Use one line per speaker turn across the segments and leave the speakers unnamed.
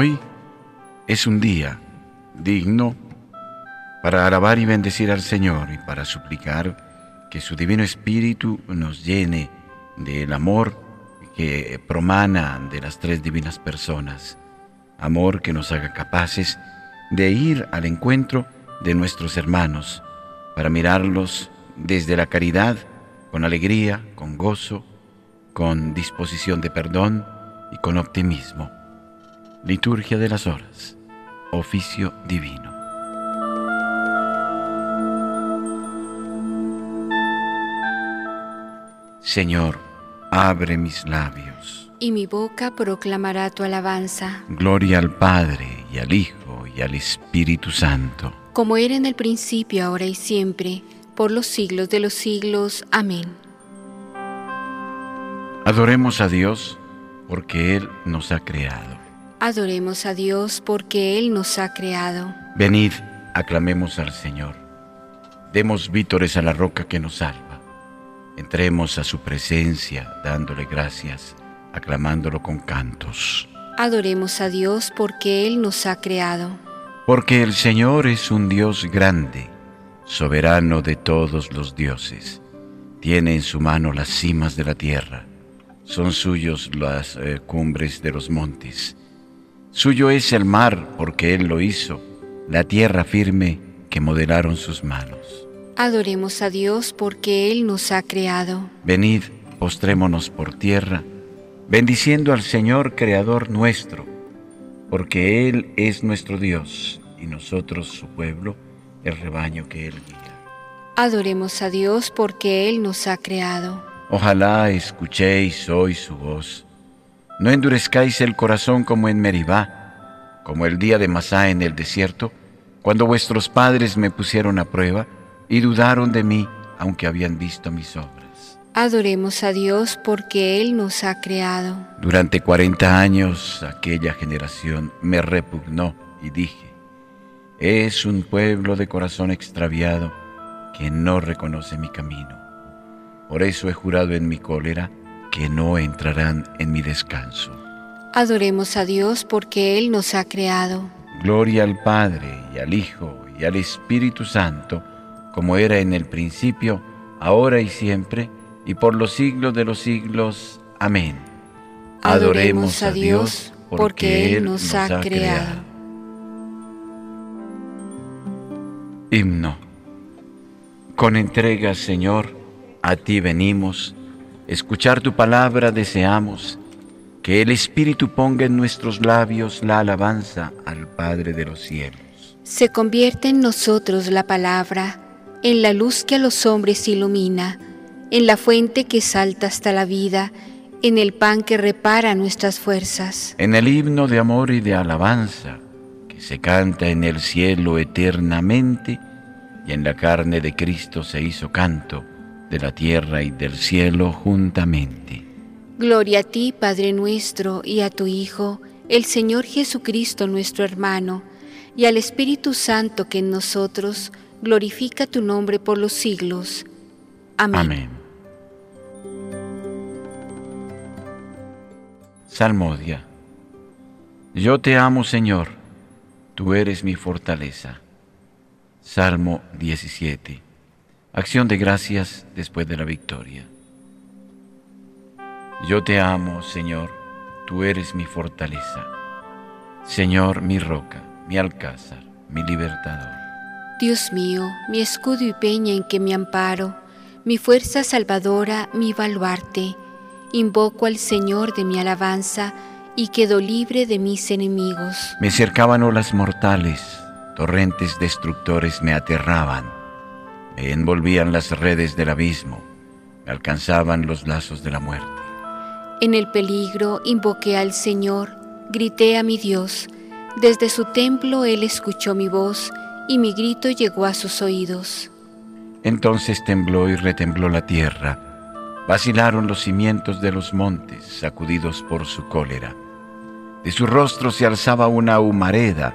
Hoy es un día digno para alabar y bendecir al Señor y para suplicar que su Divino Espíritu nos llene del amor que promana de las tres divinas personas, amor que nos haga capaces de ir al encuentro de nuestros hermanos, para mirarlos desde la caridad, con alegría, con gozo, con disposición de perdón y con optimismo. Liturgia de las horas, oficio divino. Señor, abre mis labios.
Y mi boca proclamará tu alabanza.
Gloria al Padre y al Hijo y al Espíritu Santo.
Como era en el principio, ahora y siempre, por los siglos de los siglos. Amén.
Adoremos a Dios porque Él nos ha creado.
Adoremos a Dios porque Él nos ha creado.
Venid, aclamemos al Señor. Demos vítores a la roca que nos salva. Entremos a su presencia dándole gracias, aclamándolo con cantos.
Adoremos a Dios porque Él nos ha creado.
Porque el Señor es un Dios grande, soberano de todos los dioses. Tiene en su mano las cimas de la tierra. Son suyos las eh, cumbres de los montes. Suyo es el mar porque Él lo hizo, la tierra firme que modelaron sus manos.
Adoremos a Dios porque Él nos ha creado.
Venid, postrémonos por tierra, bendiciendo al Señor Creador nuestro, porque Él es nuestro Dios y nosotros su pueblo, el rebaño que Él guía.
Adoremos a Dios porque Él nos ha creado.
Ojalá escuchéis hoy su voz. No endurezcáis el corazón como en Meribá, como el día de Masá en el desierto, cuando vuestros padres me pusieron a prueba y dudaron de mí, aunque habían visto mis obras.
Adoremos a Dios porque Él nos ha creado.
Durante cuarenta años aquella generación me repugnó y dije, es un pueblo de corazón extraviado que no reconoce mi camino. Por eso he jurado en mi cólera que no entrarán en mi descanso.
Adoremos a Dios porque Él nos ha creado.
Gloria al Padre y al Hijo y al Espíritu Santo, como era en el principio, ahora y siempre, y por los siglos de los siglos. Amén.
Adoremos a Dios porque Él nos ha creado.
Himno. Con entrega, Señor, a ti venimos, escuchar tu palabra deseamos, que el Espíritu ponga en nuestros labios la alabanza al Padre de los cielos.
Se convierte en nosotros la palabra en la luz que a los hombres ilumina, en la fuente que salta hasta la vida, en el pan que repara nuestras fuerzas.
En el himno de amor y de alabanza que se canta en el cielo eternamente, y en la carne de Cristo se hizo canto de la tierra y del cielo juntamente.
Gloria a ti, Padre nuestro, y a tu Hijo, el Señor Jesucristo nuestro hermano, y al Espíritu Santo que en nosotros glorifica tu nombre por los siglos. Amén. Amén.
Salmodia. Yo te amo, Señor, tú eres mi fortaleza. Salmo 17. Acción de gracias después de la victoria. Yo te amo, Señor, tú eres mi fortaleza. Señor, mi roca, mi alcázar, mi libertador.
Dios mío, mi escudo y peña en que me amparo, mi fuerza salvadora, mi baluarte, invoco al Señor de mi alabanza y quedo libre de mis enemigos.
Me cercaban olas mortales, torrentes destructores me aterraban, me envolvían las redes del abismo, me alcanzaban los lazos de la muerte.
En el peligro invoqué al Señor, grité a mi Dios, desde su templo Él escuchó mi voz, y mi grito llegó a sus oídos.
Entonces tembló y retembló la tierra, vacilaron los cimientos de los montes, sacudidos por su cólera. De su rostro se alzaba una humareda,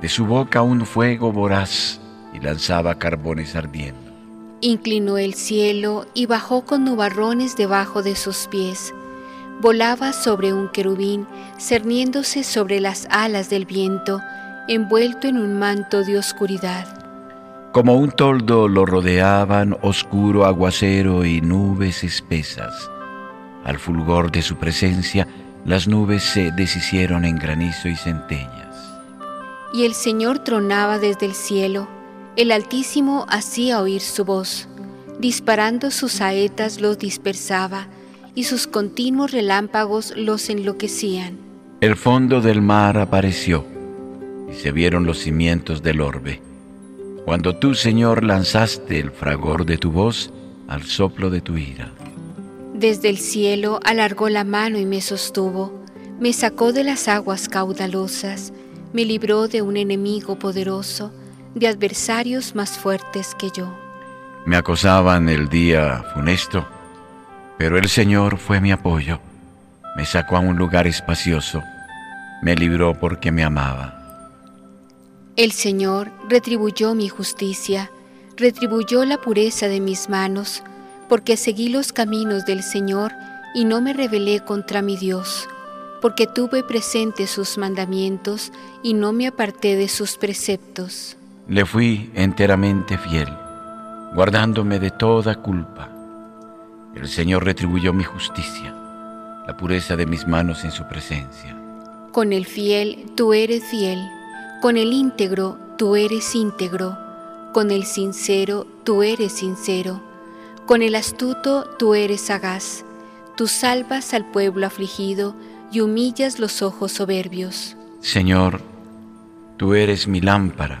de su boca un fuego voraz, y lanzaba carbones ardiendo.
Inclinó el cielo y bajó con nubarrones debajo de sus pies. Volaba sobre un querubín, cerniéndose sobre las alas del viento, envuelto en un manto de oscuridad.
Como un toldo lo rodeaban oscuro aguacero y nubes espesas. Al fulgor de su presencia, las nubes se deshicieron en granizo y centellas.
Y el Señor tronaba desde el cielo, el Altísimo hacía oír su voz, disparando sus saetas los dispersaba, y sus continuos relámpagos los enloquecían.
El fondo del mar apareció, y se vieron los cimientos del orbe. Cuando tú, Señor, lanzaste el fragor de tu voz al soplo de tu ira.
Desde el cielo alargó la mano y me sostuvo, me sacó de las aguas caudalosas, me libró de un enemigo poderoso, de adversarios más fuertes que yo.
Me acosaban el día funesto, pero el Señor fue mi apoyo, me sacó a un lugar espacioso, me libró porque me amaba.
El Señor retribuyó mi justicia, retribuyó la pureza de mis manos, porque seguí los caminos del Señor y no me rebelé contra mi Dios, porque tuve presente sus mandamientos y no me aparté de sus preceptos.
Le fui enteramente fiel, guardándome de toda culpa. El Señor retribuyó mi justicia, la pureza de mis manos en su presencia.
Con el fiel tú eres fiel, con el íntegro tú eres íntegro, con el sincero tú eres sincero con el astuto tú eres sagaz, tú salvas al pueblo afligido y humillas los ojos soberbios.
Señor, tú eres mi lámpara,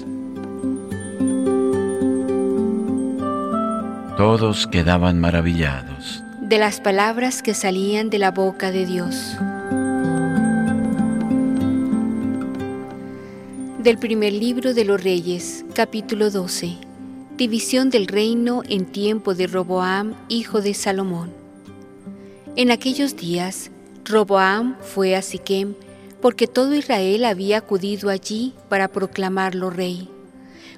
Todos quedaban maravillados
de las palabras que salían de la boca de Dios. Del primer libro de los Reyes, capítulo 12. División del reino en tiempo de Roboam, hijo de Salomón. En aquellos días, Roboam fue a Siquem porque todo Israel había acudido allí para proclamarlo rey.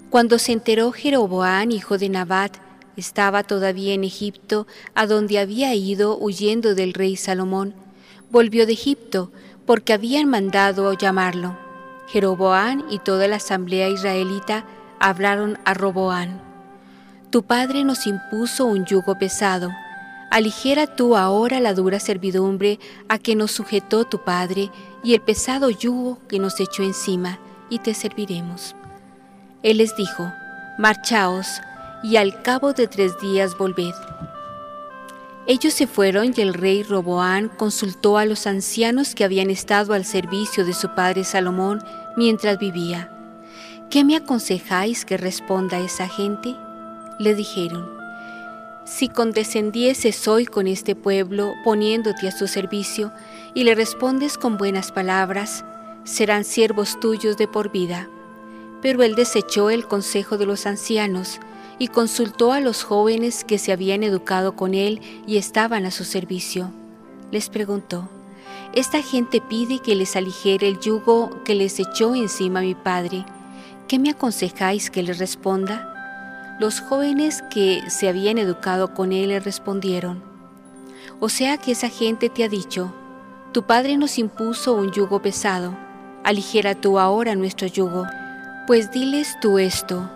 Cuando se enteró Jeroboam, hijo de Nabat, estaba todavía en Egipto, a donde había ido huyendo del rey Salomón. Volvió de Egipto porque habían mandado llamarlo. Jeroboam y toda la asamblea israelita hablaron a Roboam. Tu padre nos impuso un yugo pesado Aligera tú ahora la dura servidumbre a que nos sujetó tu Padre y el pesado yugo que nos echó encima, y te serviremos. Él les dijo, Marchaos, y al cabo de tres días volved. Ellos se fueron y el rey Roboán consultó a los ancianos que habían estado al servicio de su padre Salomón mientras vivía. ¿Qué me aconsejáis que responda a esa gente? Le dijeron, si condescendieses hoy con este pueblo, poniéndote a su servicio, y le respondes con buenas palabras, serán siervos tuyos de por vida. Pero él desechó el consejo de los ancianos y consultó a los jóvenes que se habían educado con él y estaban a su servicio. Les preguntó, Esta gente pide que les aligere el yugo que les echó encima mi padre. ¿Qué me aconsejáis que les responda? Los jóvenes que se habían educado con él le respondieron, o sea que esa gente te ha dicho, tu padre nos impuso un yugo pesado, aligera tú ahora nuestro yugo. Pues diles tú esto,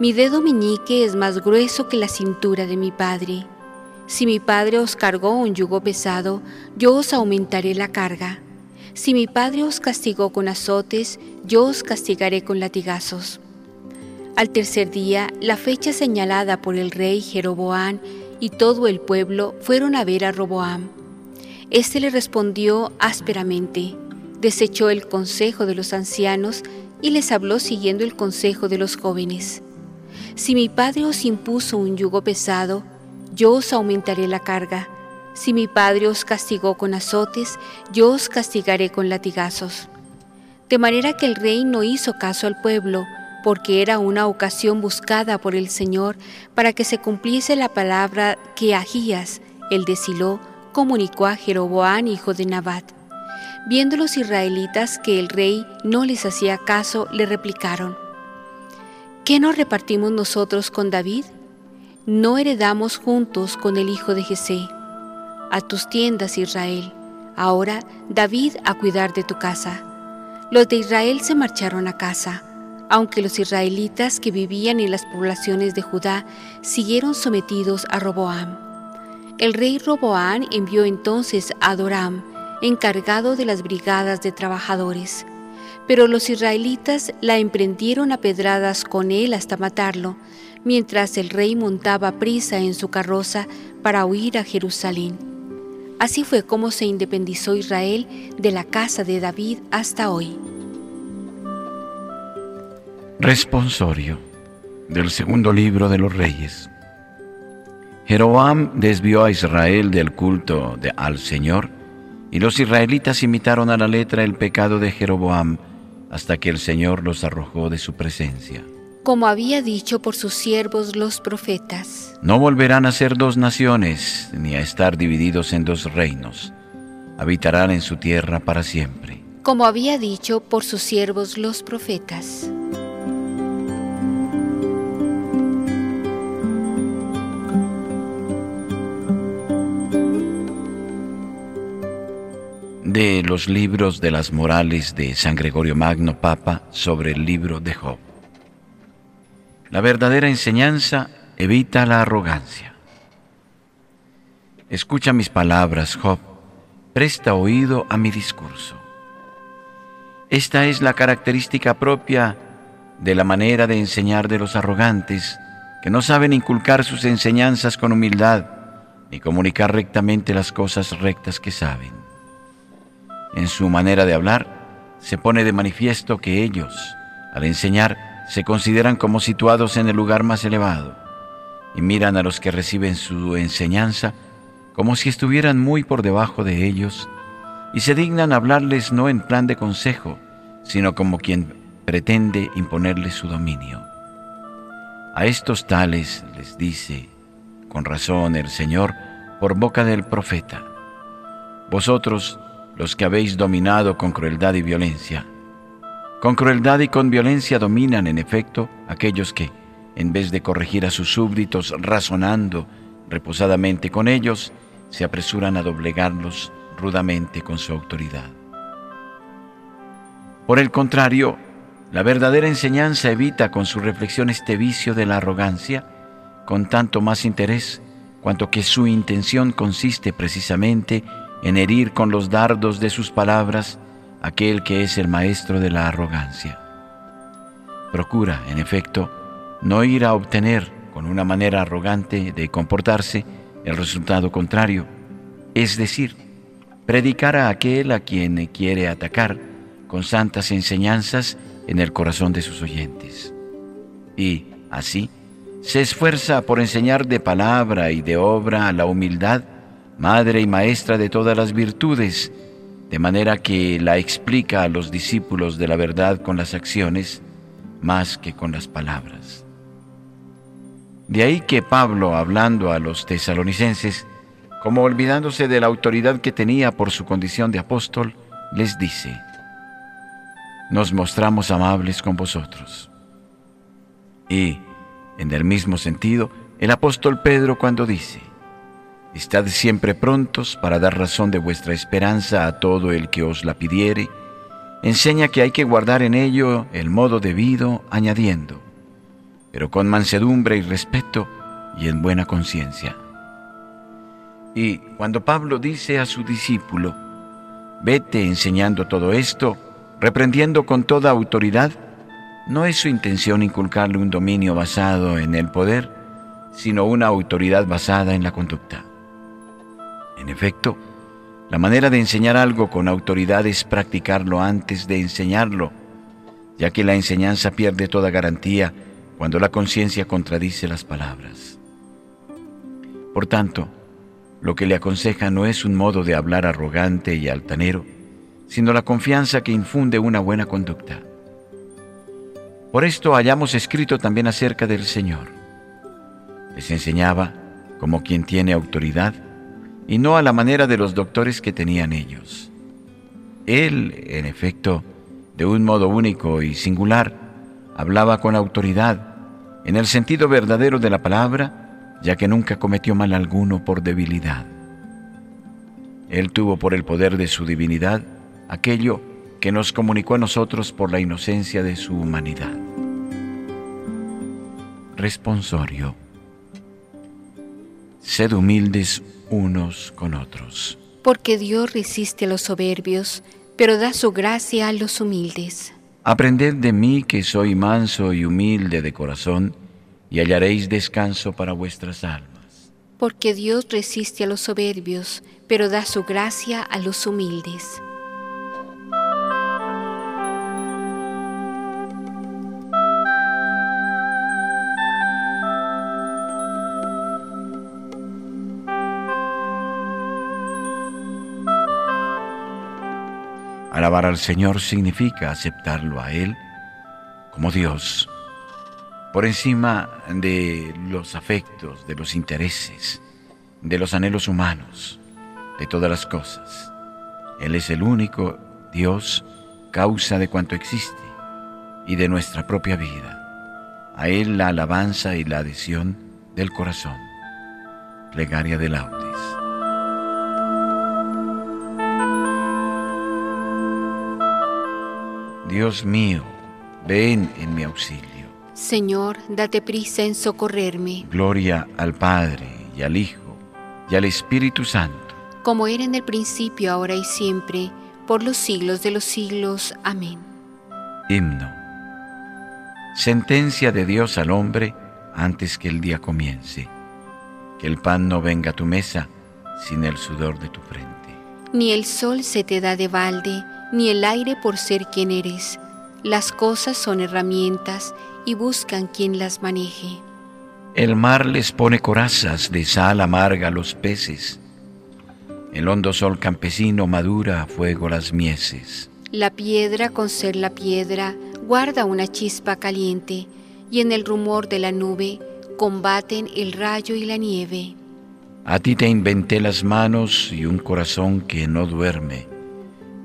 mi dedo meñique es más grueso que la cintura de mi padre. Si mi padre os cargó un yugo pesado, yo os aumentaré la carga. Si mi padre os castigó con azotes, yo os castigaré con latigazos. Al tercer día, la fecha señalada por el rey Jeroboam y todo el pueblo fueron a ver a Roboam. Este le respondió ásperamente, desechó el consejo de los ancianos y les habló siguiendo el consejo de los jóvenes. Si mi padre os impuso un yugo pesado, yo os aumentaré la carga. Si mi padre os castigó con azotes, yo os castigaré con latigazos. de manera que el rey no hizo caso al pueblo, porque era una ocasión buscada por el Señor para que se cumpliese la palabra que Agías, el de Silo, comunicó a Jeroboán, hijo de Nabat. Viendo los israelitas que el rey no les hacía caso, le replicaron, ¿Qué nos repartimos nosotros con David? ¿No heredamos juntos con el hijo de Jesé? A tus tiendas, Israel. Ahora, David a cuidar de tu casa. Los de Israel se marcharon a casa aunque los israelitas que vivían en las poblaciones de Judá siguieron sometidos a Roboam. El rey Roboam envió entonces a Doram, encargado de las brigadas de trabajadores. Pero los israelitas la emprendieron a pedradas con él hasta matarlo, mientras el rey montaba prisa en su carroza para huir a Jerusalén. Así fue como se independizó Israel de la casa de David hasta hoy.
Responsorio del segundo libro de los reyes. Jeroboam desvió a Israel del culto de, al Señor, y los israelitas imitaron a la letra el pecado de Jeroboam hasta que el Señor los arrojó de su presencia.
Como había dicho por sus siervos los profetas.
No volverán a ser dos naciones, ni a estar divididos en dos reinos. Habitarán en su tierra para siempre.
Como había dicho por sus siervos los profetas.
Los libros de las morales de San Gregorio Magno Papa sobre el libro de Job. La verdadera enseñanza evita la arrogancia. Escucha mis palabras, Job, presta oído a mi discurso. Esta es la característica propia de la manera de enseñar de los arrogantes, que no saben inculcar sus enseñanzas con humildad, ni comunicar rectamente las cosas rectas que saben. En su manera de hablar, se pone de manifiesto que ellos, al enseñar, se consideran como situados en el lugar más elevado y miran a los que reciben su enseñanza como si estuvieran muy por debajo de ellos y se dignan hablarles no en plan de consejo, sino como quien pretende imponerles su dominio. A estos tales les dice, con razón el Señor, por boca del profeta, vosotros los que habéis dominado con crueldad y violencia. Con crueldad y con violencia dominan, en efecto, aquellos que, en vez de corregir a sus súbditos razonando reposadamente con ellos, se apresuran a doblegarlos rudamente con su autoridad. Por el contrario, la verdadera enseñanza evita con su reflexión este vicio de la arrogancia, con tanto más interés, cuanto que su intención consiste precisamente en herir con los dardos de sus palabras aquel que es el maestro de la arrogancia. Procura, en efecto, no ir a obtener con una manera arrogante de comportarse el resultado contrario, es decir, predicar a aquel a quien quiere atacar con santas enseñanzas en el corazón de sus oyentes. Y, así, se esfuerza por enseñar de palabra y de obra la humildad madre y maestra de todas las virtudes, de manera que la explica a los discípulos de la verdad con las acciones más que con las palabras. De ahí que Pablo, hablando a los tesalonicenses, como olvidándose de la autoridad que tenía por su condición de apóstol, les dice, nos mostramos amables con vosotros. Y, en el mismo sentido, el apóstol Pedro cuando dice, Estad siempre prontos para dar razón de vuestra esperanza a todo el que os la pidiere. Enseña que hay que guardar en ello el modo debido, añadiendo, pero con mansedumbre y respeto y en buena conciencia. Y cuando Pablo dice a su discípulo, vete enseñando todo esto, reprendiendo con toda autoridad, no es su intención inculcarle un dominio basado en el poder, sino una autoridad basada en la conducta. En efecto, la manera de enseñar algo con autoridad es practicarlo antes de enseñarlo, ya que la enseñanza pierde toda garantía cuando la conciencia contradice las palabras. Por tanto, lo que le aconseja no es un modo de hablar arrogante y altanero, sino la confianza que infunde una buena conducta. Por esto hayamos escrito también acerca del Señor. Les enseñaba como quien tiene autoridad y no a la manera de los doctores que tenían ellos. Él, en efecto, de un modo único y singular, hablaba con autoridad, en el sentido verdadero de la palabra, ya que nunca cometió mal alguno por debilidad. Él tuvo por el poder de su divinidad aquello que nos comunicó a nosotros por la inocencia de su humanidad. Responsorio. Sed humildes unos con otros.
Porque Dios resiste a los soberbios, pero da su gracia a los humildes.
Aprended de mí que soy manso y humilde de corazón, y hallaréis descanso para vuestras almas.
Porque Dios resiste a los soberbios, pero da su gracia a los humildes.
Alabar al Señor significa aceptarlo a Él como Dios, por encima de los afectos, de los intereses, de los anhelos humanos, de todas las cosas. Él es el único Dios, causa de cuanto existe y de nuestra propia vida. A Él la alabanza y la adhesión del corazón. Plegaria de laudes. Dios mío, ven en mi auxilio.
Señor, date prisa en socorrerme.
Gloria al Padre y al Hijo y al Espíritu Santo.
Como era en el principio, ahora y siempre, por los siglos de los siglos. Amén.
Himno. Sentencia de Dios al hombre antes que el día comience. Que el pan no venga a tu mesa sin el sudor de tu frente.
Ni el sol se te da de balde ni el aire por ser quien eres. Las cosas son herramientas y buscan quien las maneje.
El mar les pone corazas de sal amarga a los peces. El hondo sol campesino madura a fuego las mieses.
La piedra con ser la piedra guarda una chispa caliente y en el rumor de la nube combaten el rayo y la nieve.
A ti te inventé las manos y un corazón que no duerme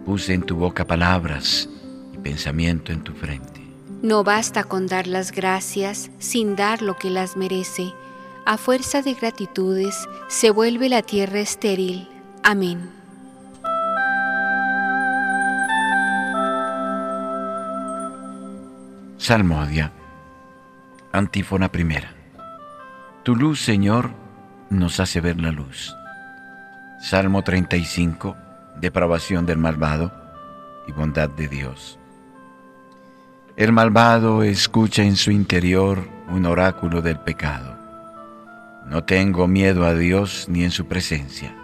Puse en tu boca palabras y pensamiento en tu frente.
No basta con dar las gracias sin dar lo que las merece. A fuerza de gratitudes se vuelve la tierra estéril. Amén.
Salmodia. Antífona primera. Tu luz, Señor, nos hace ver la luz. Salmo 35 depravación del malvado y bondad de Dios. El malvado escucha en su interior un oráculo del pecado. No tengo miedo a Dios ni en su presencia,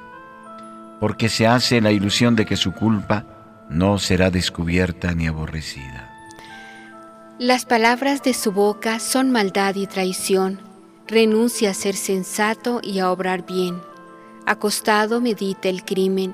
porque se hace la ilusión de que su culpa no será descubierta ni aborrecida.
Las palabras de su boca son maldad y traición. Renuncia a ser sensato y a obrar bien. Acostado medita el crimen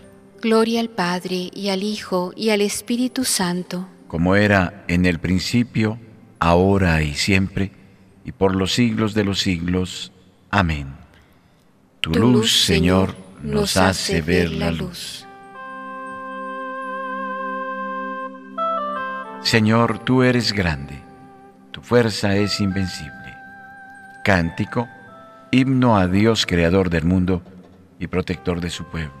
Gloria al Padre y al Hijo y al Espíritu Santo.
Como era en el principio, ahora y siempre, y por los siglos de los siglos. Amén. Tu, luz, Señor, nos hace ver la luz. Señor, tú eres grande, tu fuerza es invencible. Cántico, himno a Dios, creador del mundo y protector de su pueblo.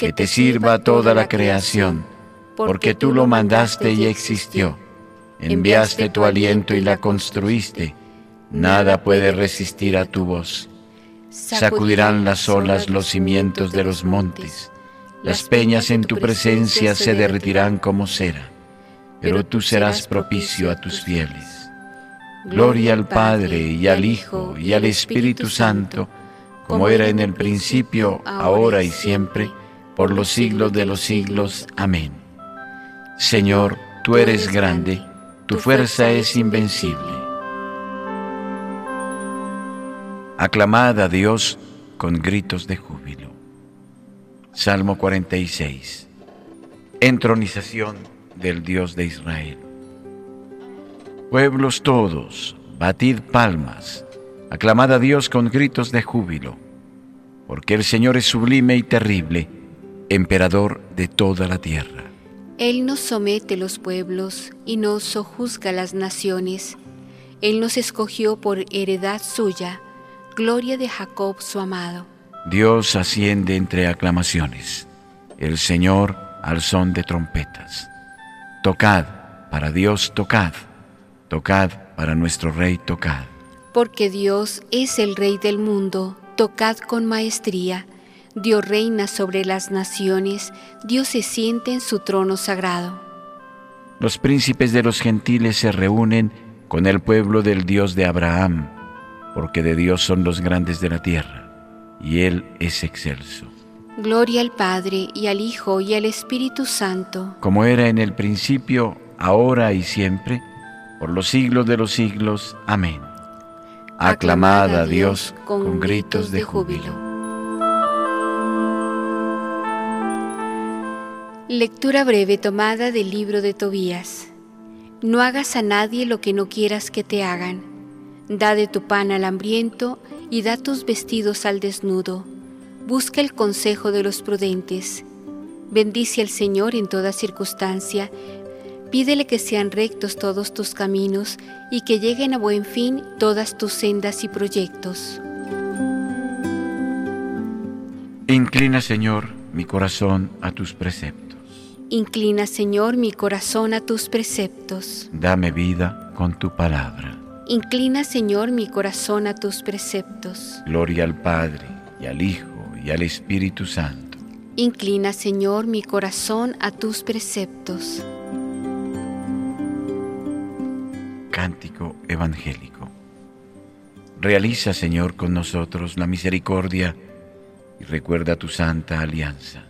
Que te sirva toda la creación, porque tú lo mandaste y existió. Enviaste tu aliento y la construiste. Nada puede resistir a tu voz. Sacudirán las olas los cimientos de los montes. Las peñas en tu presencia se derretirán como cera pero tú serás propicio a tus fieles. Gloria al Padre y al Hijo y al Espíritu Santo, como era en el principio, ahora y siempre, por los siglos de los siglos. Amén. Señor, tú eres grande, tu fuerza es invencible. Aclamad a Dios con gritos de júbilo. Salmo 46. Entronización del Dios de Israel. Pueblos todos, batid palmas, aclamad a Dios con gritos de júbilo, porque el Señor es sublime y terrible, emperador de toda la tierra.
Él nos somete los pueblos y nos sojuzga las naciones. Él nos escogió por heredad suya, gloria de Jacob su amado.
Dios asciende entre aclamaciones, el Señor al son de trompetas. Tocad, para Dios tocad, tocad, para nuestro Rey tocad.
Porque Dios es el Rey del mundo, tocad con maestría. Dios reina sobre las naciones, Dios se siente en su trono sagrado.
Los príncipes de los gentiles se reúnen con el pueblo del Dios de Abraham, porque de Dios son los grandes de la tierra, y Él es excelso.
Gloria al Padre y al Hijo y al Espíritu Santo.
Como era en el principio, ahora y siempre, por los siglos de los siglos. Amén. Aclamad a Dios con gritos de júbilo.
Lectura breve tomada del libro de Tobías. No hagas a nadie lo que no quieras que te hagan. Da de tu pan al hambriento y da tus vestidos al desnudo Busca el consejo de los prudentes. Bendice al Señor en toda circunstancia. Pídele que sean rectos todos tus caminos y que lleguen a buen fin todas tus sendas y proyectos.
Inclina, Señor, mi corazón a tus preceptos.
Inclina, Señor, mi corazón a tus preceptos.
Dame vida con tu palabra.
Inclina, Señor, mi corazón a tus preceptos.
Gloria al Padre, y al Hijo, y al Espíritu Santo.
Inclina, Señor, mi corazón a tus preceptos.
Cántico Evangélico. Realiza, Señor, con nosotros la misericordia y recuerda tu santa alianza.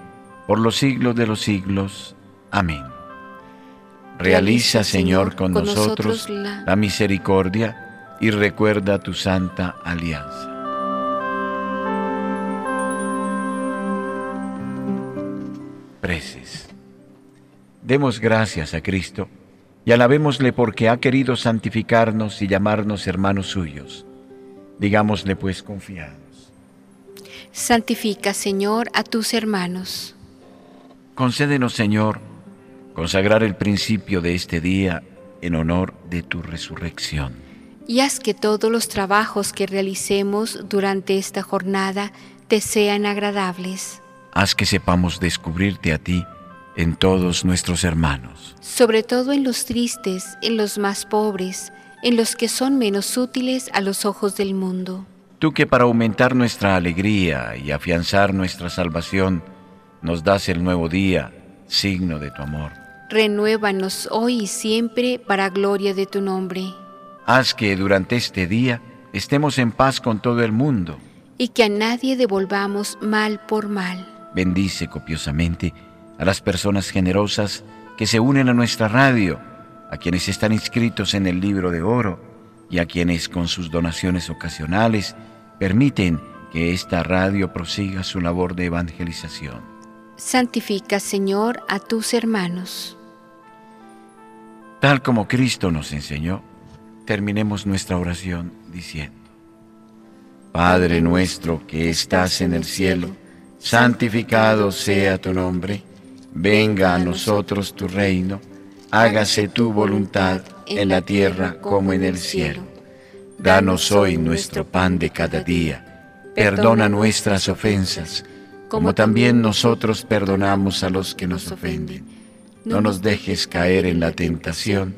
por los siglos de los siglos. Amén. Realiza, Señor, con, nosotros, la... la misericordia y recuerda tu santa alianza. Preces. Demos gracias a Cristo y alabémosle porque ha querido santificarnos y llamarnos hermanos suyos. Digámosle pues confiados.
Santifica, Señor, a tus hermanos.
Concédenos, Señor, consagrar el principio de este día en honor de tu resurrección.
Y haz que todos los trabajos que realicemos durante esta jornada te sean agradables.
Haz que sepamos descubrirte a ti en todos nuestros hermanos.
Sobre todo en los tristes, en los más pobres, en los que son menos útiles a los ojos del mundo.
Tú que para aumentar nuestra alegría y afianzar nuestra salvación, nos das el nuevo día, signo de tu amor.
Renuévanos hoy y siempre para gloria de tu nombre.
Haz que durante este día estemos en paz con todo el mundo.
Y que a nadie devolvamos mal por mal.
Bendice copiosamente a las personas generosas que se unen a nuestra radio, a quienes están inscritos en el libro de oro y a quienes con sus donaciones ocasionales permiten que esta radio prosiga su labor de evangelización.
Santifica, Señor, a tus hermanos.
Tal como Cristo nos enseñó, terminemos nuestra oración diciendo, Padre nuestro que estás en el cielo, santificado sea tu nombre venga a nosotros tu reino, hágase tu voluntad en la tierra como en el cielo. Danos hoy nuestro pan de cada día, perdona nuestras ofensas, como también nosotros perdonamos a los que nos ofenden. No nos dejes caer en la tentación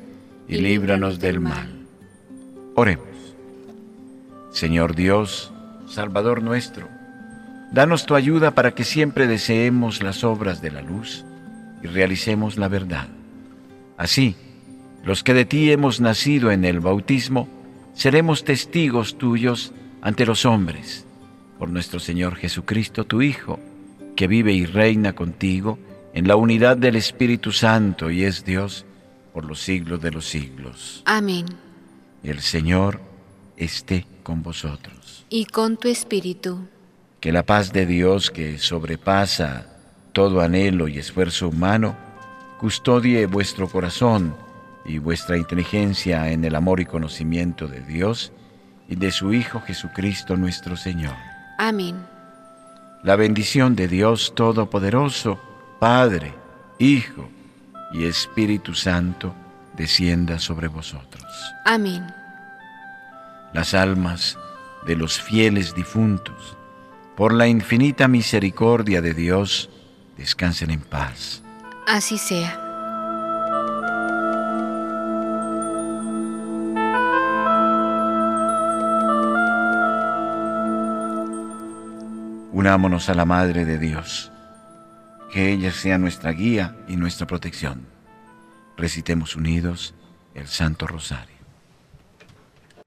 y líbranos del mal. Oremos. Señor Dios, Salvador nuestro, Danos tu ayuda para que siempre deseemos las obras de la luz y realicemos la verdad. Así, los que de ti hemos nacido en el bautismo, seremos testigos tuyos ante los hombres, por nuestro Señor Jesucristo, tu Hijo, que vive y reina contigo en la unidad del Espíritu Santo y es Dios por los siglos de los siglos.
Amén.
El Señor esté con vosotros.
Y con tu Espíritu
que la paz de Dios que sobrepasa todo anhelo y esfuerzo humano, custodie vuestro corazón y vuestra inteligencia en el amor y conocimiento de Dios y de su Hijo Jesucristo nuestro Señor.
Amén.
La bendición de Dios Todopoderoso, Padre, Hijo y Espíritu Santo, descienda sobre vosotros.
Amén.
Las almas de los fieles difuntos, por la infinita misericordia de Dios, descansen en paz.
Así sea.
Unámonos a la Madre de Dios, que ella sea nuestra guía y nuestra protección. Recitemos unidos el Santo Rosario.